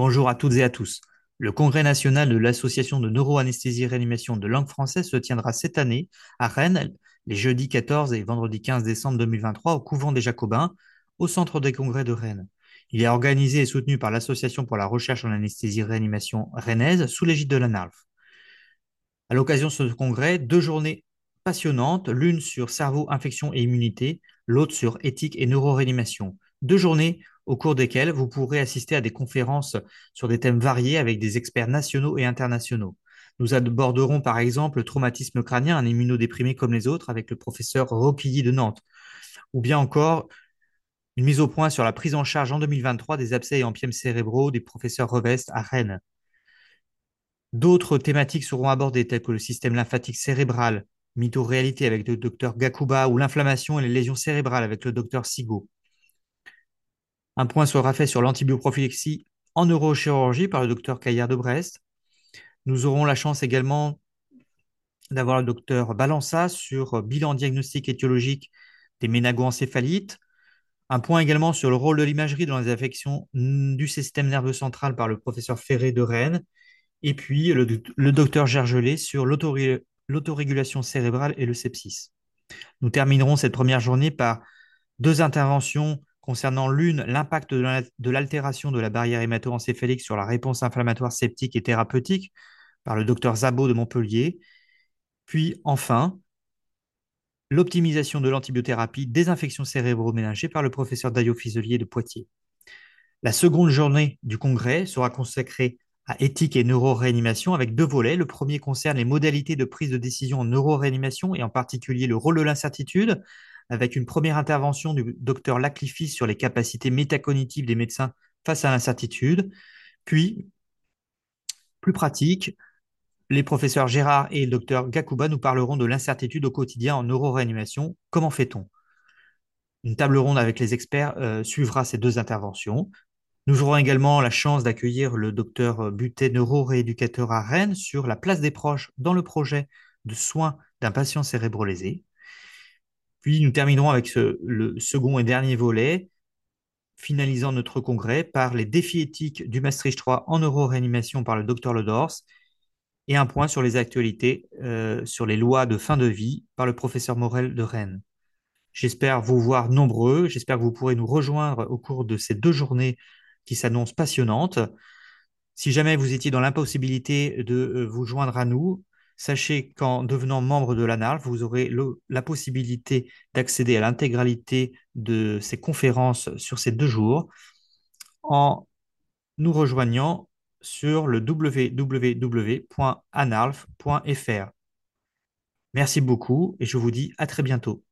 Bonjour à toutes et à tous. Le Congrès national de l'Association de neuroanesthésie et réanimation de langue française se tiendra cette année à Rennes les jeudis 14 et vendredi 15 décembre 2023 au couvent des Jacobins, au centre des congrès de Rennes. Il est organisé et soutenu par l'Association pour la recherche en anesthésie et réanimation rennaise sous l'égide de la NARF. À l'occasion de ce congrès, deux journées passionnantes, l'une sur cerveau, infection et immunité, l'autre sur éthique et neuroréanimation. Deux journées au cours desquelles vous pourrez assister à des conférences sur des thèmes variés avec des experts nationaux et internationaux. Nous aborderons par exemple le traumatisme crânien, un immunodéprimé comme les autres, avec le professeur Roquilly de Nantes, ou bien encore une mise au point sur la prise en charge en 2023 des abcès et empiemes cérébraux des professeurs Revest à Rennes. D'autres thématiques seront abordées, telles que le système lymphatique cérébral, mytho-réalité avec le docteur Gakuba, ou l'inflammation et les lésions cérébrales avec le docteur Sigo. Un point sera fait sur l'antibioprophylaxie en neurochirurgie par le docteur Caillard de Brest. Nous aurons la chance également d'avoir le docteur Balança sur bilan diagnostique étiologique des ménagoencéphalites. Un point également sur le rôle de l'imagerie dans les affections du système nerveux central par le professeur Ferré de Rennes. Et puis le, le docteur Gergelet sur l'autorégulation cérébrale et le sepsis. Nous terminerons cette première journée par deux interventions concernant l'une, l'impact de l'altération de la barrière hémato-encéphalique sur la réponse inflammatoire septique et thérapeutique par le docteur Zabot de Montpellier, puis enfin, l'optimisation de l'antibiothérapie des infections cérébro-ménagées par le professeur Dayo Fiselier de Poitiers. La seconde journée du congrès sera consacrée à éthique et neuroréanimation avec deux volets. Le premier concerne les modalités de prise de décision en neuroréanimation et en particulier le rôle de l'incertitude avec une première intervention du docteur Laclifis sur les capacités métacognitives des médecins face à l'incertitude. Puis, plus pratique, les professeurs Gérard et le docteur Gakuba nous parleront de l'incertitude au quotidien en neuroréanimation. Comment fait-on? Une table ronde avec les experts euh, suivra ces deux interventions. Nous aurons également la chance d'accueillir le docteur Butet, neurorééducateur à Rennes, sur la place des proches dans le projet de soins d'un patient cérébro-lésé. Puis nous terminerons avec le second et dernier volet, finalisant notre congrès par les défis éthiques du Maastricht 3 en neuroréanimation par le docteur Ledors et un point sur les actualités euh, sur les lois de fin de vie par le professeur Morel de Rennes. J'espère vous voir nombreux, j'espère que vous pourrez nous rejoindre au cours de ces deux journées qui s'annoncent passionnantes. Si jamais vous étiez dans l'impossibilité de euh, vous joindre à nous, Sachez qu'en devenant membre de l'ANARF, vous aurez la possibilité d'accéder à l'intégralité de ces conférences sur ces deux jours en nous rejoignant sur le www.analf.fr. Merci beaucoup et je vous dis à très bientôt.